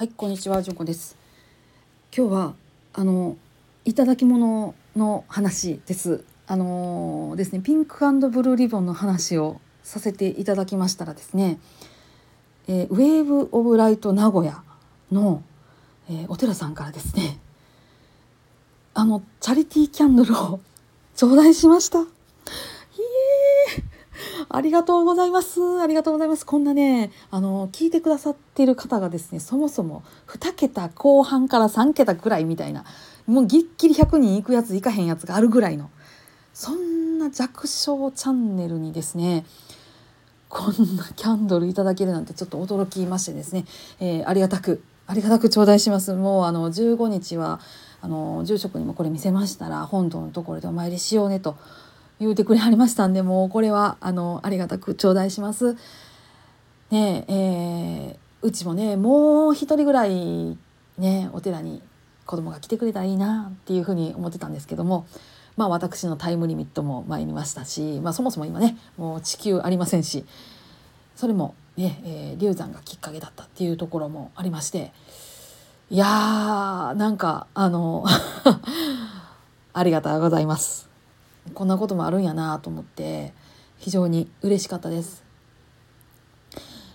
はい、こんにちは、ジョコです。今日はあのいただき物の話です。あのですね、ピンクブルーリボンの話をさせていただきましたらですね、えーウェーブオブライト名古屋の、えーお寺さんからですね、あのチャリティーキャンドルを 頂戴しました。ありがとうございます。ありがとうございます。こんなね、あの、聞いてくださっている方がですね、そもそも2桁後半から3桁ぐらいみたいな、もうぎっきり100人いくやついかへんやつがあるぐらいの、そんな弱小チャンネルにですね、こんなキャンドルいただけるなんてちょっと驚きましてですね、えーありがたく、ありがたく頂戴します。もうあの、15日は、あの、住職にもこれ見せましたら、本堂のところでお参りしようねと。言うてくれはりましたんでもうこれはあのありがたく頂戴します。ねえーうちもねもう一人ぐらいねお寺に子供が来てくれたらいいなっていうふうに思ってたんですけどもまあ私のタイムリミットも参りましたし、まあ、そもそも今ねもう地球ありませんしそれもね、えー流産がきっかけだったっていうところもありましていやーなんかあの ありがとうございます。こんなこともあるんやなと思って非常に嬉しかったです。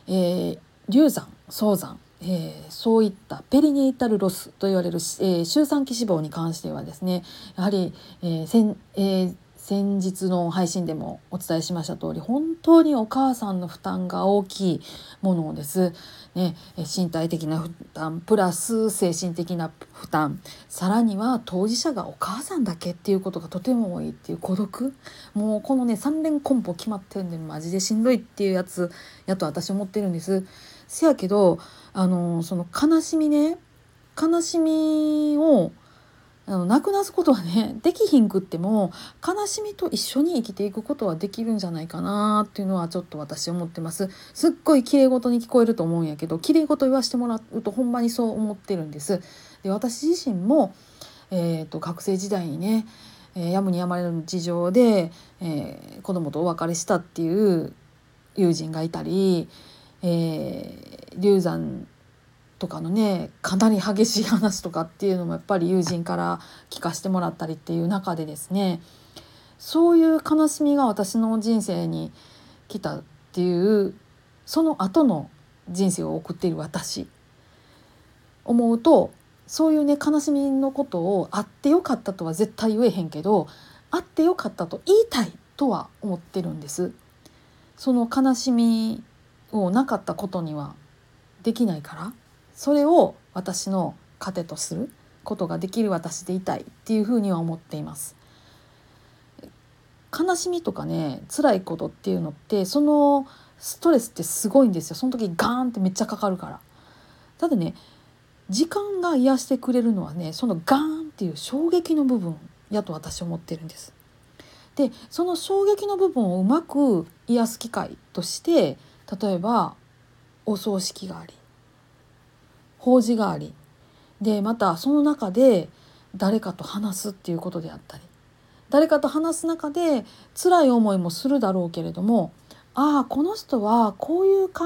えー流産早産、えーそういったペリネイタルロスと言われる、えー周産期死亡に関してはですねやはり、えー先えー先日の配信でもお伝えしました通り本当にお母さんの負担が大きいものです。ね、身体的な負担プラス精神的な負担さらには当事者がお母さんだけっていうことがとても多いっていう孤独もうこのね3連コンボ決まってるんでマジでしんどいっていうやつやと私思ってるんです。せやけどあのその悲しみね悲しみをあのなくなすことはねできひんくっても悲しみと一緒に生きていくことはできるんじゃないかなっていうのはちょっと私思ってます。すっごい綺麗事に聞こえると思うんやけど綺麗事言わしてもらうとほんまにそう思ってるんです。で私自身も、えー、と学生時代にね、えーやむにやまれぬ事情で、えー子供とお別れしたっていう友人がいたり、えー流産とかのねかなり激しい話とかっていうのもやっぱり友人から聞かせてもらったりっていう中でですねそういう悲しみが私の人生に来たっていうその後の人生を送っている私思うとそういうね悲しみのことをあってよかったとは絶対言えへんけどあってよかったと言いたいとは思ってるんです。その悲しみをなかったことにはできないからそれを私の糧とすることができる私でいたいっていうふうには思っています。悲しみとかね辛いことっていうのってそのストレスってすごいんですよその時ガーンってめっちゃかかるから。ただね時間が癒してくれるのはねそのガーンっていう衝撃の部分やと私思ってるんです。でその衝撃の部分をうまく癒す機会として例えばお葬式があり法事がありでまたその中で誰かと話すっていうことであったり誰かと話す中で辛い思いもするだろうけれどもああこの人はこういう考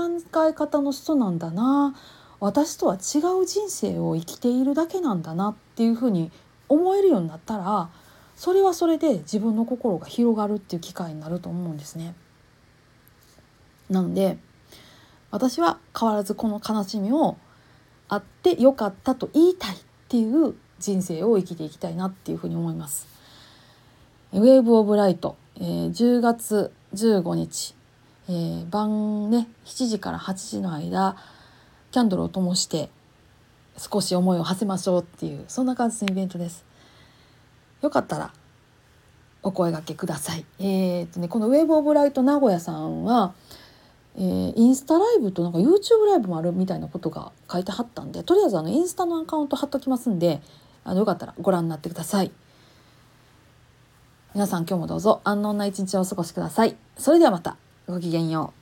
え方の人なんだな私とは違う人生を生きているだけなんだなっていうふうに思えるようになったらそれはそれで自分の心が広がるっていう機会になると思うんですね。なので私は変わらずこの悲しみをあってよかったと言いたいっていう人生を生きていきたいなっていうふうに思います。ウェーブ・オブ・ライト、えー10月15日、えー晩ね7時から8時の間キャンドルを灯して少し思いを馳せましょうっていうそんな感じのイベントです。よかったらお声掛けください。えーとね、このウェーブ・オブ・ライト名古屋さんは、えーインスタライブとなんか YouTube ライブもあるみたいなことが書いてはったんでとりあえずあのインスタのアカウント貼っときますんであのよかったらご覧になってください。皆さん今日もどうぞ安穏な一日をお過ごしください。それではまたごきげんよう。